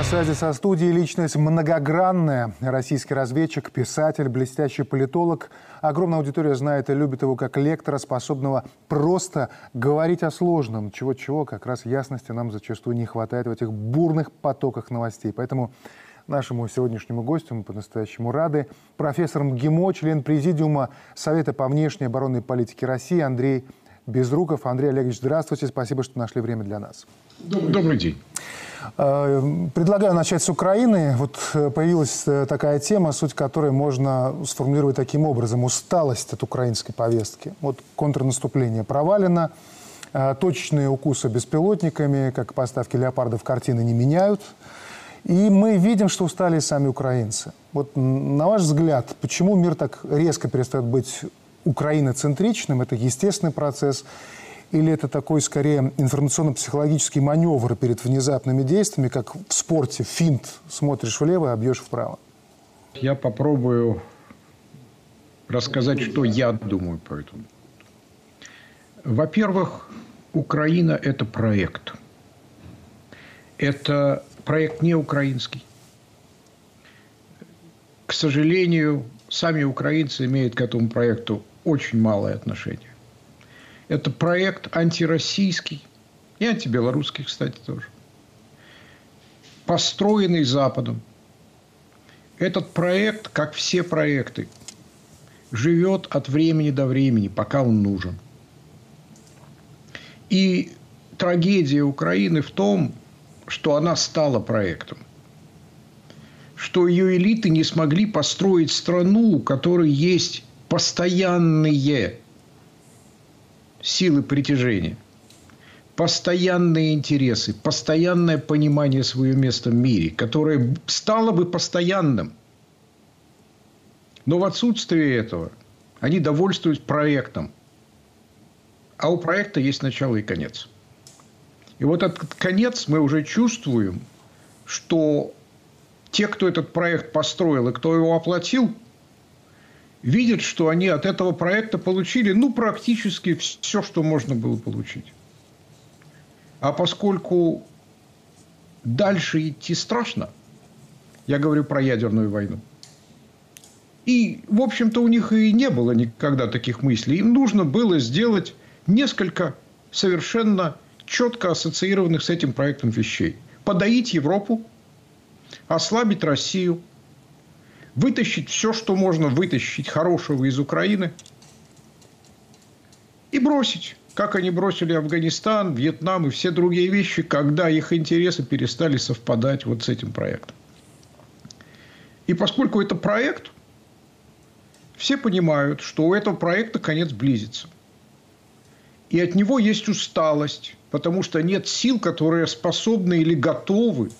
на связи со студией личность многогранная. Российский разведчик, писатель, блестящий политолог. Огромная аудитория знает и любит его как лектора, способного просто говорить о сложном. Чего-чего, как раз ясности нам зачастую не хватает в этих бурных потоках новостей. Поэтому нашему сегодняшнему гостю мы по-настоящему рады. Профессор МГИМО, член Президиума Совета по внешней оборонной политике России Андрей Безруков. Андрей Олегович, здравствуйте. Спасибо, что нашли время для нас. Добрый, Добрый день. Э, предлагаю начать с Украины. Вот э, появилась э, такая тема, суть которой можно сформулировать таким образом. Усталость от украинской повестки. Вот контрнаступление провалено, точечные укусы беспилотниками, как поставки леопардов картины, не меняют. И мы видим, что устали сами украинцы. Вот на ваш взгляд, почему мир так резко перестает быть украиноцентричным? Это естественный процесс. Или это такой, скорее, информационно-психологический маневр перед внезапными действиями, как в спорте, финт, смотришь влево, а бьешь вправо? Я попробую рассказать, что я думаю по этому. Во-первых, Украина – это проект. Это проект не украинский. К сожалению, сами украинцы имеют к этому проекту очень малое отношение. Это проект антироссийский и антибелорусский, кстати, тоже. Построенный Западом. Этот проект, как все проекты, живет от времени до времени, пока он нужен. И трагедия Украины в том, что она стала проектом. Что ее элиты не смогли построить страну, у которой есть постоянные силы притяжения, постоянные интересы, постоянное понимание своего места в мире, которое стало бы постоянным. Но в отсутствие этого они довольствуются проектом. А у проекта есть начало и конец. И вот этот конец мы уже чувствуем, что те, кто этот проект построил и кто его оплатил – видят, что они от этого проекта получили, ну, практически все, что можно было получить. А поскольку дальше идти страшно, я говорю про ядерную войну, и, в общем-то, у них и не было никогда таких мыслей. Им нужно было сделать несколько совершенно четко ассоциированных с этим проектом вещей. Подоить Европу, ослабить Россию – вытащить все, что можно вытащить хорошего из Украины и бросить. Как они бросили Афганистан, Вьетнам и все другие вещи, когда их интересы перестали совпадать вот с этим проектом. И поскольку это проект, все понимают, что у этого проекта конец близится. И от него есть усталость, потому что нет сил, которые способны или готовы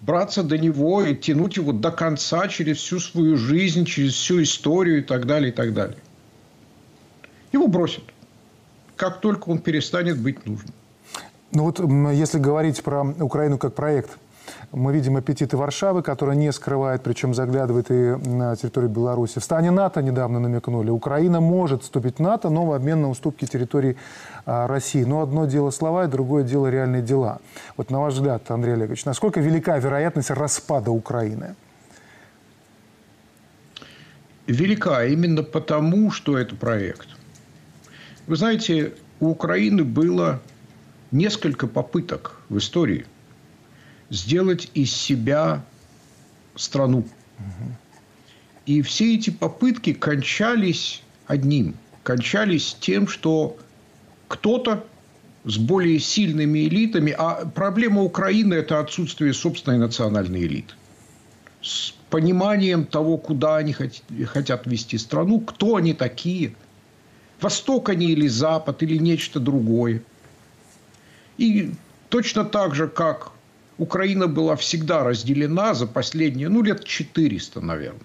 браться до него и тянуть его до конца через всю свою жизнь, через всю историю и так далее, и так далее. Его бросят, как только он перестанет быть нужным. Ну вот если говорить про Украину как проект – мы видим аппетиты Варшавы, которая не скрывает, причем заглядывает и на территорию Беларуси. В стане НАТО недавно намекнули. Украина может вступить в НАТО, но в обмен на уступки территории а, России. Но одно дело слова, и другое дело реальные дела. Вот на ваш взгляд, Андрей Олегович, насколько велика вероятность распада Украины? Велика именно потому, что это проект. Вы знаете, у Украины было несколько попыток в истории – сделать из себя страну. И все эти попытки кончались одним. Кончались тем, что кто-то с более сильными элитами, а проблема Украины – это отсутствие собственной национальной элиты. С пониманием того, куда они хотят вести страну, кто они такие, Восток они или Запад, или нечто другое. И точно так же, как Украина была всегда разделена за последние, ну, лет 400, наверное.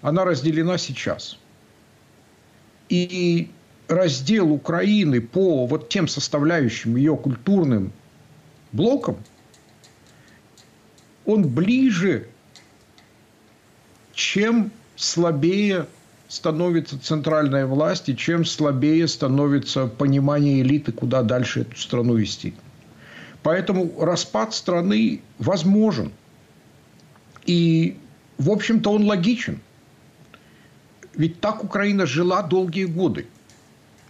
Она разделена сейчас. И раздел Украины по вот тем составляющим ее культурным блокам, он ближе, чем слабее становится центральная власть и чем слабее становится понимание элиты, куда дальше эту страну вести. Поэтому распад страны возможен. И, в общем-то, он логичен. Ведь так Украина жила долгие годы.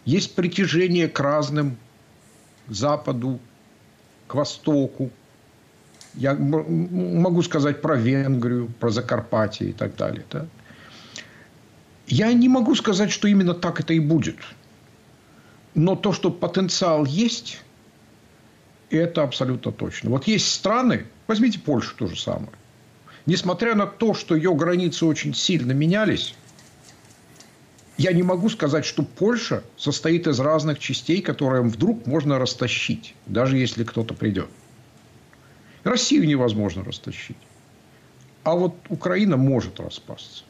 Есть притяжение к разным, к Западу, к Востоку. Я могу сказать про Венгрию, про Закарпатье и так далее. Да? Я не могу сказать, что именно так это и будет. Но то, что потенциал есть, это абсолютно точно. Вот есть страны, возьмите Польшу то же самое. Несмотря на то, что ее границы очень сильно менялись, я не могу сказать, что Польша состоит из разных частей, которые вдруг можно растащить, даже если кто-то придет. Россию невозможно растащить. А вот Украина может распасться.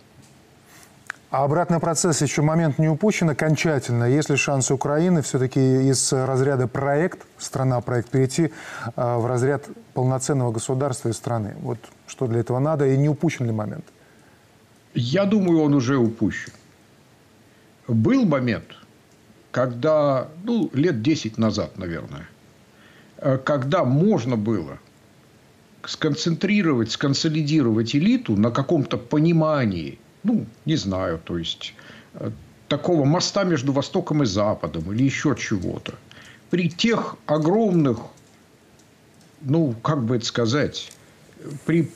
А обратный процесс еще момент не упущен окончательно. Есть ли шансы Украины все-таки из разряда проект, страна-проект, перейти э, в разряд полноценного государства и страны? Вот что для этого надо и не упущен ли момент? Я думаю, он уже упущен. Был момент, когда, ну, лет 10 назад, наверное, э, когда можно было сконцентрировать, сконсолидировать элиту на каком-то понимании, ну, не знаю, то есть э, такого моста между Востоком и Западом или еще чего-то. При тех огромных, ну, как бы это сказать, при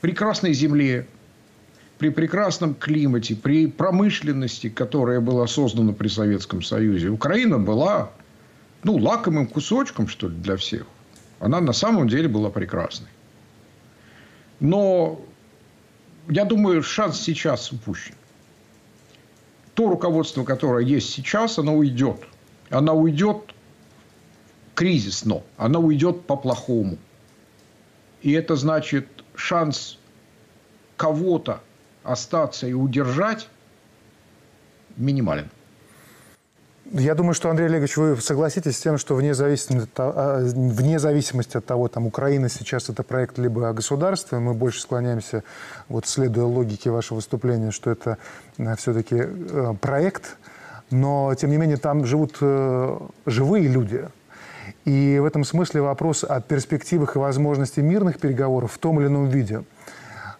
прекрасной земле, при прекрасном климате, при промышленности, которая была создана при Советском Союзе, Украина была ну, лакомым кусочком, что ли, для всех. Она на самом деле была прекрасной. Но я думаю, шанс сейчас упущен. То руководство, которое есть сейчас, оно уйдет. Оно уйдет кризисно, оно уйдет по-плохому. И это значит, шанс кого-то остаться и удержать минимален. Я думаю, что, Андрей Олегович, вы согласитесь с тем, что вне зависимости, а, вне зависимости от того, там, Украина сейчас это проект либо государства, мы больше склоняемся, вот следуя логике вашего выступления, что это э, все-таки э, проект, но, тем не менее, там живут э, живые люди. И в этом смысле вопрос о перспективах и возможности мирных переговоров в том или ином виде –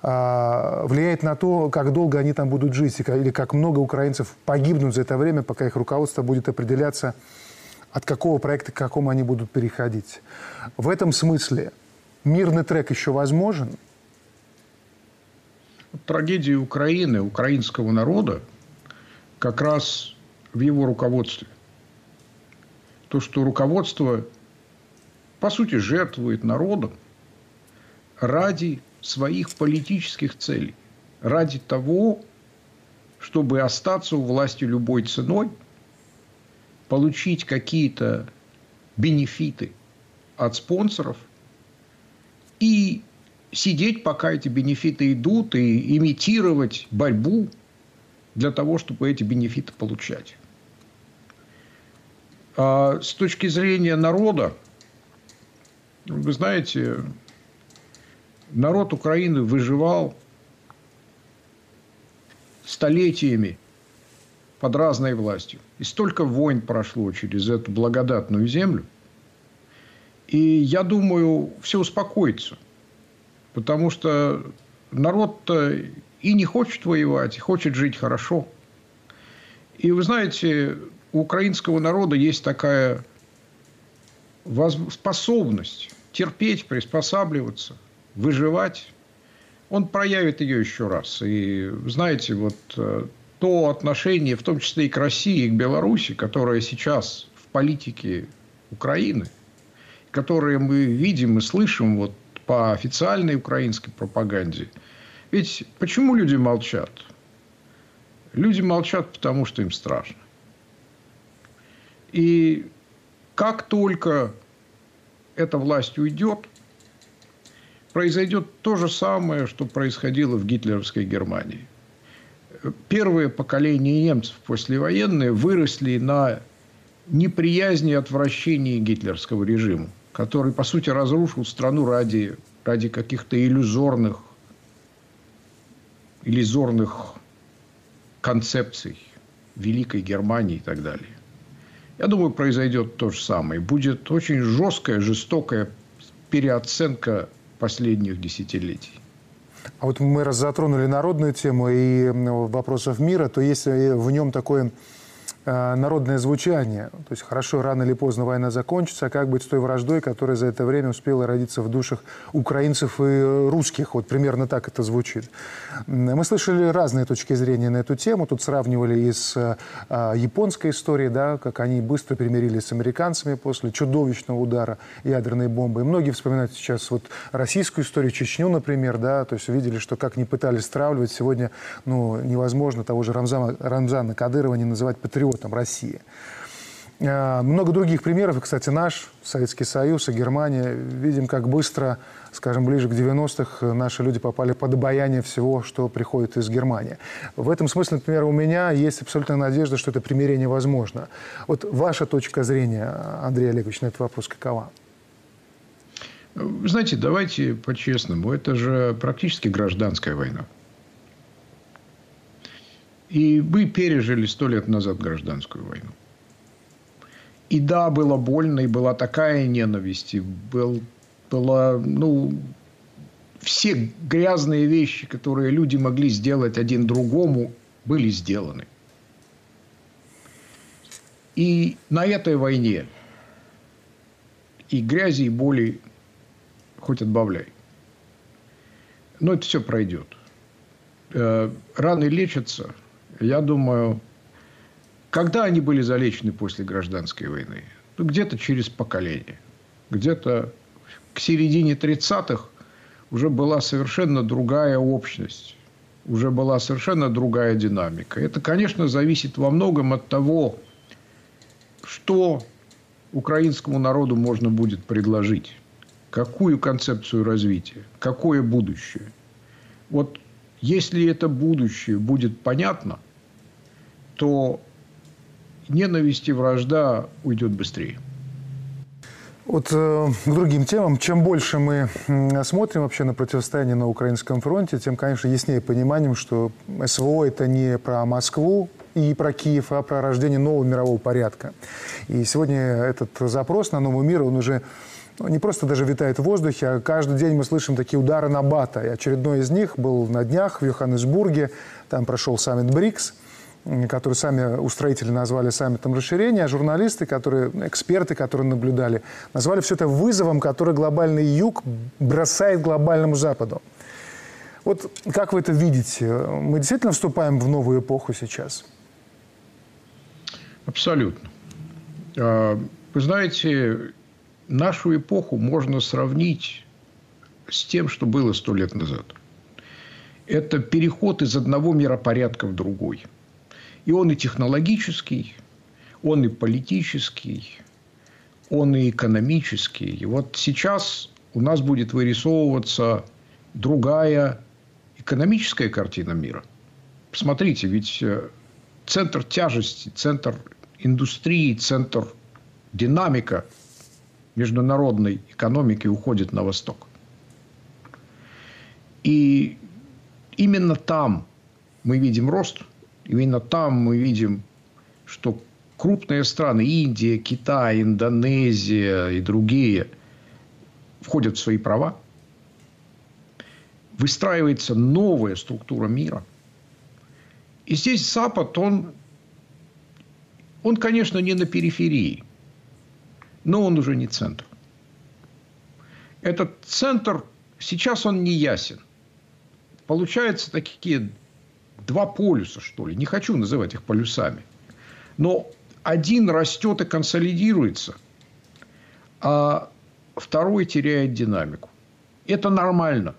влияет на то, как долго они там будут жить, или как много украинцев погибнут за это время, пока их руководство будет определяться, от какого проекта к какому они будут переходить. В этом смысле мирный трек еще возможен? Трагедия Украины, украинского народа, как раз в его руководстве. То, что руководство, по сути, жертвует народом ради своих политических целей, ради того, чтобы остаться у власти любой ценой, получить какие-то бенефиты от спонсоров и сидеть, пока эти бенефиты идут, и имитировать борьбу для того, чтобы эти бенефиты получать. А с точки зрения народа, вы знаете, народ Украины выживал столетиями под разной властью. И столько войн прошло через эту благодатную землю. И я думаю, все успокоится. Потому что народ-то и не хочет воевать, и хочет жить хорошо. И вы знаете, у украинского народа есть такая способность терпеть, приспосабливаться – выживать, он проявит ее еще раз. И знаете, вот э, то отношение, в том числе и к России, и к Беларуси, которое сейчас в политике Украины, которое мы видим и слышим вот по официальной украинской пропаганде. Ведь почему люди молчат? Люди молчат, потому что им страшно. И как только эта власть уйдет, произойдет то же самое, что происходило в гитлеровской Германии. Первое поколение немцев послевоенные выросли на неприязни и отвращении гитлерского режима, который, по сути, разрушил страну ради, ради каких-то иллюзорных, иллюзорных концепций Великой Германии и так далее. Я думаю, произойдет то же самое. Будет очень жесткая, жестокая переоценка последних десятилетий. А вот мы раз затронули народную тему и вопросов мира, то есть в нем такое Э, народное звучание. То есть хорошо, рано или поздно война закончится, а как быть с той враждой, которая за это время успела родиться в душах украинцев и русских? Вот примерно так это звучит. Мы слышали разные точки зрения на эту тему. Тут сравнивали и с а, японской историей, да, как они быстро примирились с американцами после чудовищного удара ядерной бомбы. И многие вспоминают сейчас вот российскую историю, Чечню, например, да, то есть увидели, что как не пытались стравливать, сегодня ну, невозможно того же Рамзана, Рамзана Кадырова не называть патриотом патриотом России. Э, много других примеров, и, кстати, наш Советский Союз и Германия, видим, как быстро, скажем, ближе к 90-х наши люди попали под обаяние всего, что приходит из Германии. В этом смысле, например, у меня есть абсолютная надежда, что это примирение возможно. Вот ваша точка зрения, Андрей Олегович, на этот вопрос какова? Знаете, давайте по-честному, это же практически гражданская война. И мы пережили сто лет назад гражданскую войну. И да, было больно, и была такая ненависть, и был, была, ну, все грязные вещи, которые люди могли сделать один другому, были сделаны. И на этой войне и грязи, и боли хоть отбавляй. Но это все пройдет. Э, раны лечатся – я думаю, когда они были залечены после гражданской войны? Ну, где-то через поколение. Где-то к середине 30-х уже была совершенно другая общность. Уже была совершенно другая динамика. Это, конечно, зависит во многом от того, что украинскому народу можно будет предложить. Какую концепцию развития, какое будущее. Вот если это будущее будет понятно – то ненависть и вражда уйдет быстрее. Вот э, к другим темам. Чем больше мы смотрим вообще на противостояние на украинском фронте, тем, конечно, яснее пониманием, что СВО – это не про Москву и про Киев, а про рождение нового мирового порядка. И сегодня этот запрос на новый мир, он уже ну, не просто даже витает в воздухе, а каждый день мы слышим такие удары на бата. И очередной из них был на днях в Йоханнесбурге. Там прошел саммит БРИКС – который сами устроители назвали саммитом расширения, а журналисты, которые, эксперты, которые наблюдали, назвали все это вызовом, который глобальный юг бросает глобальному западу. Вот как вы это видите? Мы действительно вступаем в новую эпоху сейчас? Абсолютно. А, вы знаете, нашу эпоху можно сравнить с тем, что было сто лет назад. Это переход из одного миропорядка в другой – и он и технологический, он и политический, он и экономический. И вот сейчас у нас будет вырисовываться другая экономическая картина мира. Посмотрите, ведь э, центр тяжести, центр индустрии, центр динамика международной экономики уходит на восток. И именно там мы видим рост – Именно там мы видим, что крупные страны, Индия, Китай, Индонезия и другие, входят в свои права. Выстраивается новая структура мира. И здесь Запад, он, он, конечно, не на периферии, но он уже не центр. Этот центр, сейчас он не ясен. Получаются такие два полюса, что ли. Не хочу называть их полюсами. Но один растет и консолидируется, а второй теряет динамику. Это нормально.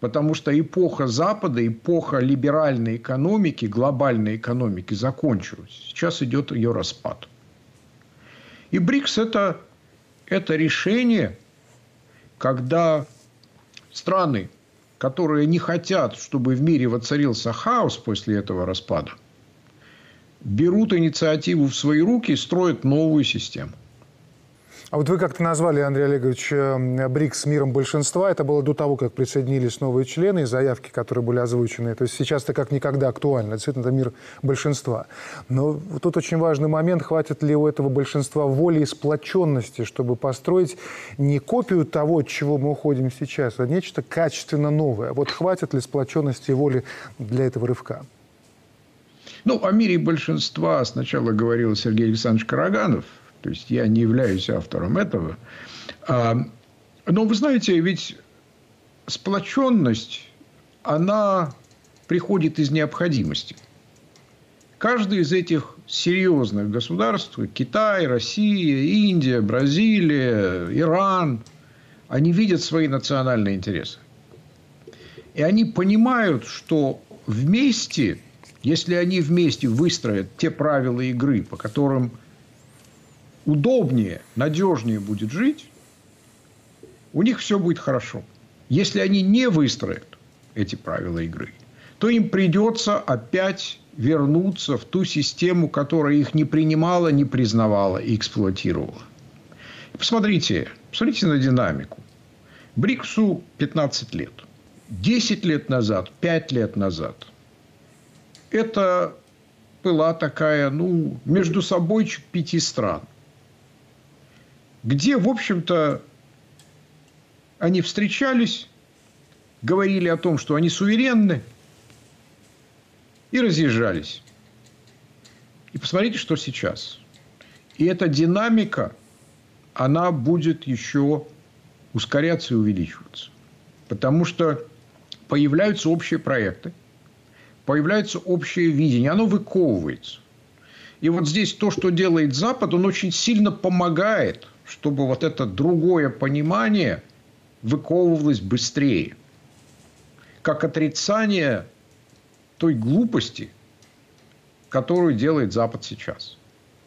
Потому что эпоха Запада, эпоха либеральной экономики, глобальной экономики закончилась. Сейчас идет ее распад. И БРИКС это, это решение, когда страны которые не хотят, чтобы в мире воцарился хаос после этого распада, берут инициативу в свои руки и строят новую систему. А вот вы как-то назвали, Андрей Олегович, э, БРИКС миром большинства. Это было до того, как присоединились новые члены и заявки, которые были озвучены. То есть сейчас это как никогда актуально. Действительно, это мир большинства. Но тут очень важный момент. Хватит ли у этого большинства воли и сплоченности, чтобы построить не копию того, от чего мы уходим сейчас, а нечто качественно новое? Вот хватит ли сплоченности и воли для этого рывка? Ну, о мире большинства сначала говорил Сергей Александрович Караганов – то есть я не являюсь автором этого. А, но вы знаете, ведь сплоченность, она приходит из необходимости. Каждый из этих серьезных государств, Китай, Россия, Индия, Бразилия, Иран, они видят свои национальные интересы. И они понимают, что вместе, если они вместе выстроят те правила игры, по которым – удобнее, надежнее будет жить, у них все будет хорошо. Если они не выстроят эти правила игры, то им придется опять вернуться в ту систему, которая их не принимала, не признавала и эксплуатировала. Посмотрите, посмотрите на динамику. БРИКСу 15 лет. 10 лет назад, 5 лет назад это была такая, ну, между собойчик пяти стран – где, в общем-то, они встречались, говорили о том, что они суверенны, и разъезжались. И посмотрите, что сейчас. И эта динамика, она будет еще ускоряться и увеличиваться. Потому что появляются общие проекты, появляется общее видение, оно выковывается. И вот здесь то, что делает Запад, он очень сильно помогает – чтобы вот это другое понимание выковывалось быстрее. Как отрицание той глупости, которую делает Запад сейчас.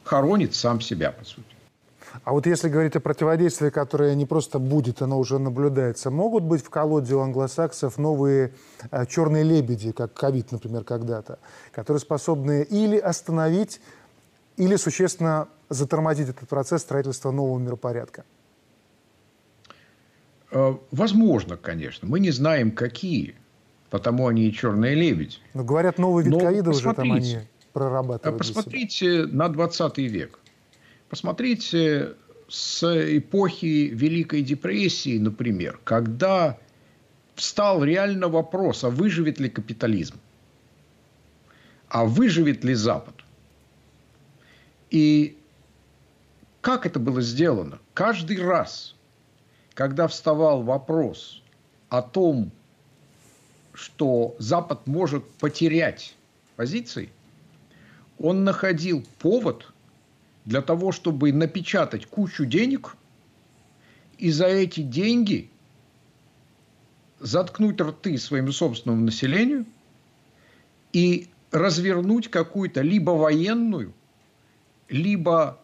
Хоронит сам себя, по сути. А вот если говорить о противодействии, которое не просто будет, оно уже наблюдается, могут быть в колоде у англосаксов новые э, черные лебеди, как ковид, например, когда-то, которые способны или остановить, или существенно затормозить этот процесс строительства нового миропорядка? Э, возможно, конечно. Мы не знаем, какие. Потому они и черные лебеди. Но говорят, новый вид ковида уже там они прорабатывают. Посмотрите на 20 век. Посмотрите с эпохи Великой депрессии, например, когда встал реально вопрос, а выживет ли капитализм? А выживет ли Запад? И как это было сделано? Каждый раз, когда вставал вопрос о том, что Запад может потерять позиции, он находил повод для того, чтобы напечатать кучу денег и за эти деньги заткнуть рты своему собственному населению и развернуть какую-то либо военную, либо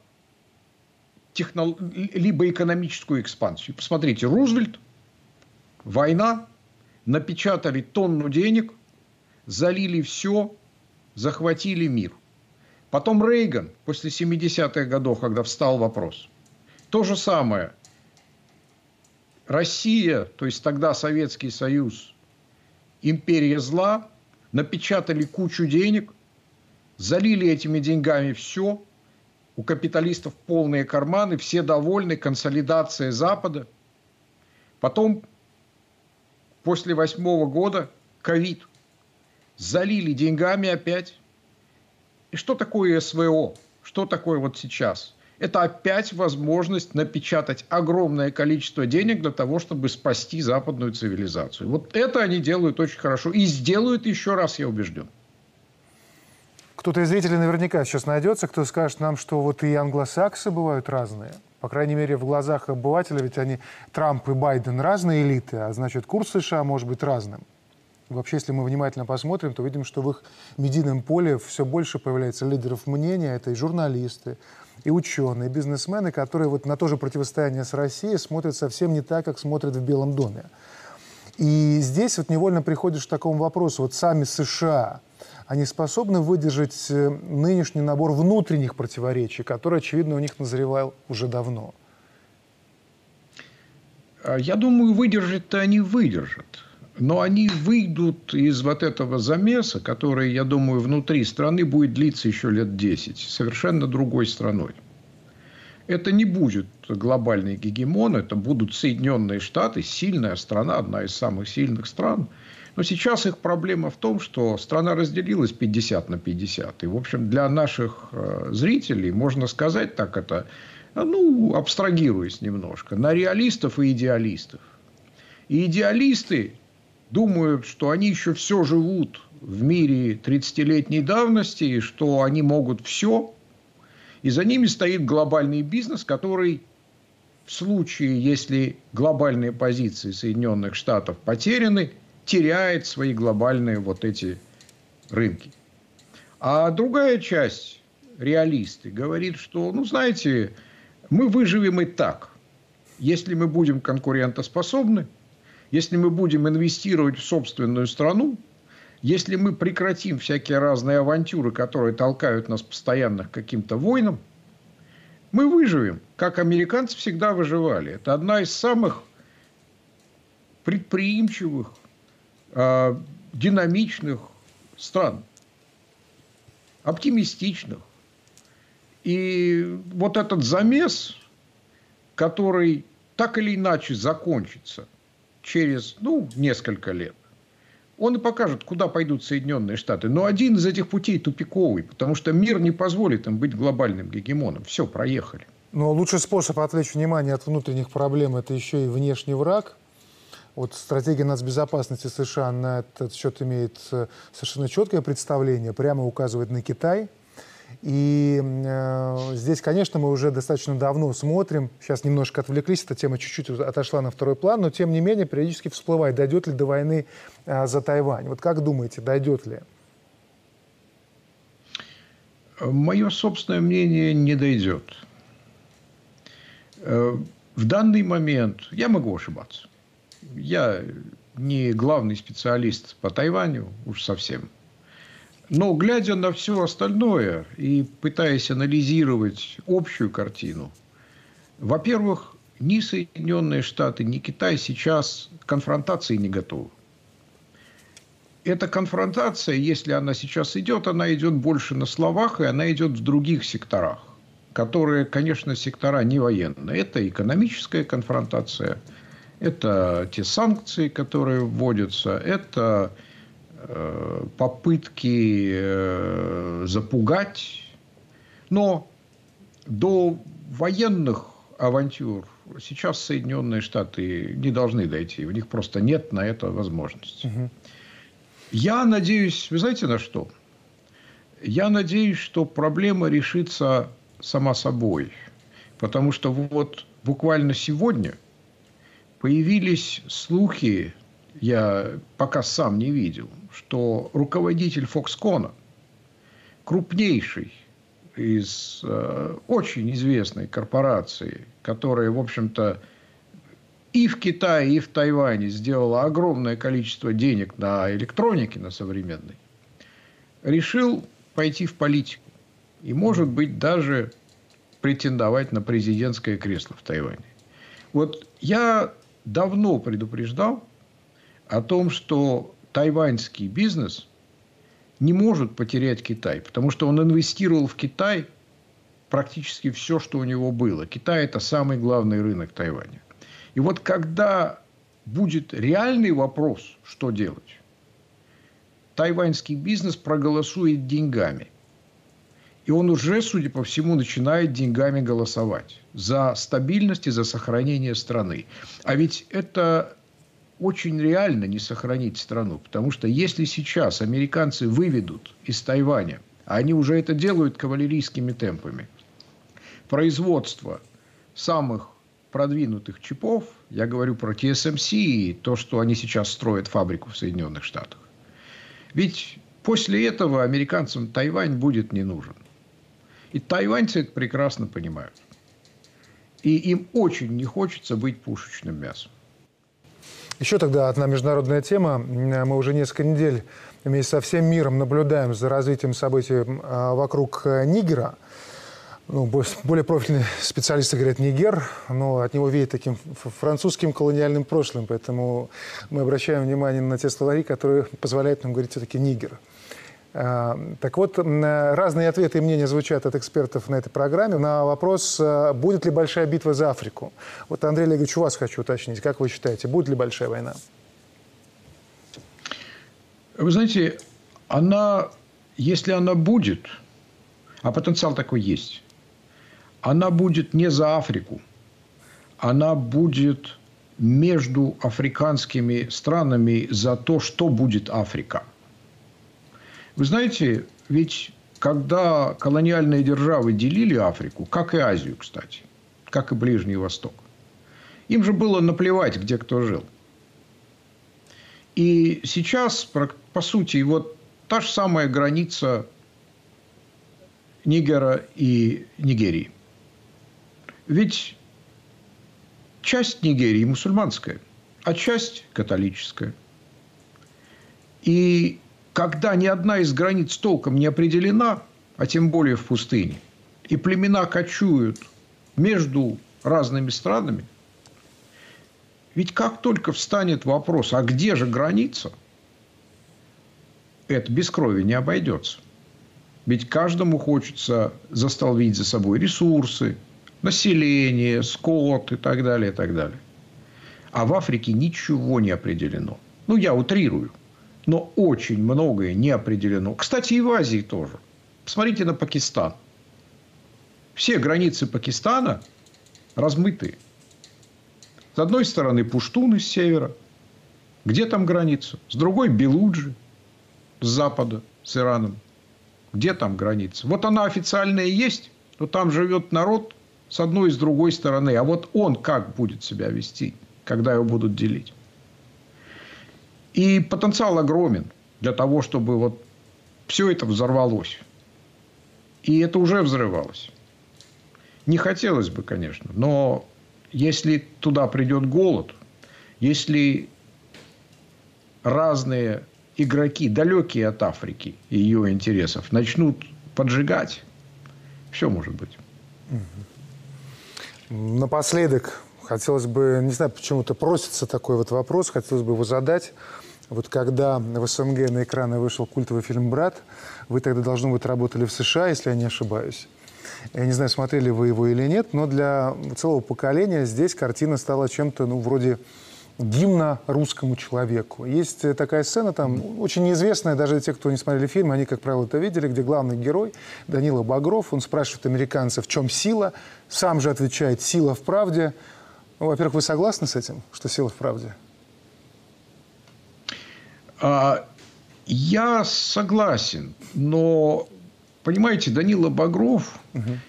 технол... либо экономическую экспансию. Посмотрите, Рузвельт, война, напечатали тонну денег, залили все, захватили мир. Потом Рейган после 70-х годов, когда встал вопрос. То же самое. Россия, то есть тогда Советский Союз, империя зла, напечатали кучу денег, залили этими деньгами все – у капиталистов полные карманы, все довольны, консолидация Запада. Потом, после восьмого года, ковид. Залили деньгами опять. И что такое СВО? Что такое вот сейчас? Это опять возможность напечатать огромное количество денег для того, чтобы спасти западную цивилизацию. Вот это они делают очень хорошо. И сделают еще раз, я убежден. Кто-то из зрителей наверняка сейчас найдется, кто скажет нам, что вот и англосаксы бывают разные. По крайней мере, в глазах обывателя, ведь они, Трамп и Байден, разные элиты, а значит, курс США может быть разным. Вообще, если мы внимательно посмотрим, то видим, что в их медийном поле все больше появляется лидеров мнения. Это и журналисты, и ученые, и бизнесмены, которые вот на то же противостояние с Россией смотрят совсем не так, как смотрят в Белом доме. И здесь вот невольно приходишь к такому вопросу. Вот сами США – они способны выдержать э, нынешний набор внутренних противоречий, который, очевидно, у них назревал уже давно? А, я думаю, выдержать-то они выдержат. Но они выйдут из вот этого замеса, который, я думаю, внутри страны будет длиться еще лет 10, совершенно другой страной. Это не будет глобальный гегемон, это будут Соединенные Штаты, сильная страна, одна из самых сильных стран. Но сейчас их проблема в том, что страна разделилась 50 на 50. И, в общем, для наших э, зрителей, можно сказать так это, ну, абстрагируясь немножко, на реалистов и идеалистов. И идеалисты думают, что они еще все живут в мире 30-летней давности, и что они могут все. И за ними стоит глобальный бизнес, который в случае, если глобальные позиции Соединенных Штатов потеряны, теряет свои глобальные вот эти рынки. А другая часть, реалисты, говорит, что, ну, знаете, мы выживем и так, если мы будем конкурентоспособны, если мы будем инвестировать в собственную страну, если мы прекратим всякие разные авантюры, которые толкают нас постоянно к каким-то войнам, мы выживем, как американцы всегда выживали. Это одна из самых предприимчивых, э, динамичных стран, оптимистичных. И вот этот замес, который так или иначе закончится через ну, несколько лет, он и покажет, куда пойдут Соединенные Штаты. Но один из этих путей тупиковый, потому что мир не позволит им быть глобальным гегемоном. Все, проехали. Но лучший способ отвлечь внимание от внутренних проблем – это еще и внешний враг. Вот стратегия нацбезопасности США на этот счет имеет э, совершенно четкое представление, прямо указывает на Китай – и э, здесь, конечно, мы уже достаточно давно смотрим, сейчас немножко отвлеклись, эта тема чуть-чуть отошла на второй план, но тем не менее периодически всплывает, дойдет ли до войны э, за Тайвань. Вот как думаете, дойдет ли? Мое собственное мнение не дойдет. Э, в данный момент я могу ошибаться. Я не главный специалист по Тайваню, уж совсем. Но глядя на все остальное и пытаясь анализировать общую картину, во-первых, ни Соединенные Штаты, ни Китай сейчас к конфронтации не готовы. Эта конфронтация, если она сейчас идет, она идет больше на словах, и она идет в других секторах, которые, конечно, сектора не военные. Это экономическая конфронтация, это те санкции, которые вводятся, это попытки э, запугать. Но до военных авантюр сейчас Соединенные Штаты не должны дойти. У них просто нет на это возможности. Угу. Я надеюсь, вы знаете на что? Я надеюсь, что проблема решится сама собой. Потому что вот буквально сегодня появились слухи я пока сам не видел, что руководитель Foxconn, крупнейший из э, очень известной корпорации, которая, в общем-то, и в Китае, и в Тайване сделала огромное количество денег на электронике, на современной, решил пойти в политику. И, может быть, даже претендовать на президентское кресло в Тайване. Вот я давно предупреждал, о том, что тайваньский бизнес не может потерять Китай, потому что он инвестировал в Китай практически все, что у него было. Китай – это самый главный рынок Тайваня. И вот когда будет реальный вопрос, что делать, тайваньский бизнес проголосует деньгами. И он уже, судя по всему, начинает деньгами голосовать за стабильность и за сохранение страны. А ведь это очень реально не сохранить страну. Потому что если сейчас американцы выведут из Тайваня, а они уже это делают кавалерийскими темпами, производство самых продвинутых чипов, я говорю про TSMC и то, что они сейчас строят фабрику в Соединенных Штатах. Ведь после этого американцам Тайвань будет не нужен. И тайваньцы это прекрасно понимают. И им очень не хочется быть пушечным мясом. Еще тогда одна международная тема. Мы уже несколько недель вместе со всем миром наблюдаем за развитием событий а, вокруг э, Нигера. ну, более профильные специалисты говорят Нигер, но от него веет таким французским колониальным прошлым, поэтому мы обращаем внимание на те словари, которые позволяют нам говорить все-таки Нигер. А, так вот, разные ответы и мнения звучат от экспертов на этой программе на вопрос, а, будет ли большая битва за Африку. Вот, Андрей Олегович, у вас хочу уточнить. Как вы считаете, будет ли большая война? Вы знаете, она, если она будет, а потенциал такой есть, она будет не за Африку, она будет между африканскими странами за то, что будет Африка – вы знаете, ведь когда колониальные державы делили Африку, как и Азию, кстати, как и Ближний Восток, им же было наплевать, где кто жил. И сейчас, по сути, вот та же самая граница Нигера и Нигерии. Ведь часть Нигерии мусульманская, а часть католическая. И когда ни одна из границ толком не определена, а тем более в пустыне, и племена кочуют между разными странами, ведь как только встанет вопрос, а где же граница, это без крови не обойдется. Ведь каждому хочется застолбить за собой ресурсы, население, скот и так далее, и так далее. А в Африке ничего не определено. Ну, я утрирую – но очень многое не определено. Кстати, и в Азии тоже. Посмотрите на Пакистан. Все границы Пакистана размытые. С одной стороны пуштуны с севера. Где там граница? С другой Белуджи с запада, с Ираном. Где там граница? Вот она официальная есть, но там живет народ с одной и с другой стороны. А вот он как будет себя вести, когда его будут делить? И потенциал огромен для того, чтобы вот все это взорвалось. И это уже взрывалось. Не хотелось бы, конечно, но если туда придет голод, если разные игроки, далекие от Африки и ее интересов, начнут поджигать, все может быть. Напоследок, хотелось бы, не знаю, почему-то просится такой вот вопрос, хотелось бы его задать. Вот когда в СНГ на экраны вышел культовый фильм «Брат», вы тогда, должно быть, работали в США, если я не ошибаюсь. Я не знаю, смотрели вы его или нет, но для целого поколения здесь картина стала чем-то, ну, вроде гимна русскому человеку. Есть такая сцена там, очень неизвестная, даже те, кто не смотрели фильм, они, как правило, это видели, где главный герой Данила Багров, он спрашивает американцев, в чем сила, сам же отвечает, сила в правде. Ну, во-первых, вы согласны с этим, что сила в правде? А, я согласен, но, понимаете, Данила Багров, угу.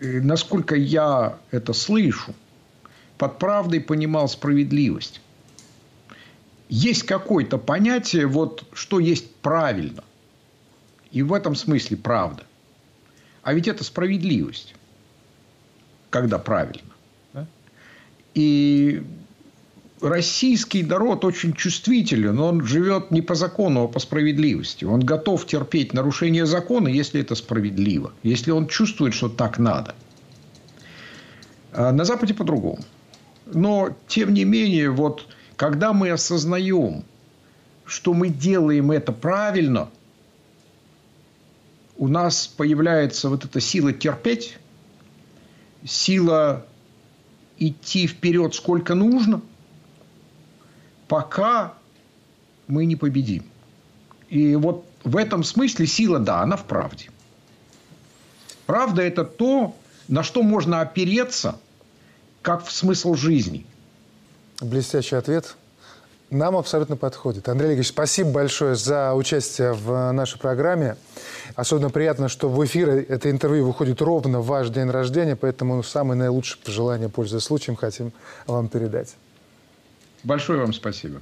насколько я это слышу, под правдой понимал справедливость. Есть какое-то понятие, вот, что есть правильно. И в этом смысле правда. А ведь это справедливость, когда правильно. Да? И российский народ очень чувствителен. Он живет не по закону, а по справедливости. Он готов терпеть нарушение закона, если это справедливо. Если он чувствует, что так надо. А на Западе по-другому. Но, тем не менее, вот когда мы осознаем, что мы делаем это правильно, у нас появляется вот эта сила терпеть, сила идти вперед сколько нужно – пока мы не победим. И вот в этом смысле сила, да, она в правде. Правда – это то, на что можно опереться, как в смысл жизни. Блестящий ответ. Нам абсолютно подходит. Андрей Олегович, спасибо большое за участие в нашей программе. Особенно приятно, что в эфир это интервью выходит ровно в ваш день рождения, поэтому самые наилучшие пожелания, пользуясь случаем, хотим вам передать. Большое вам спасибо.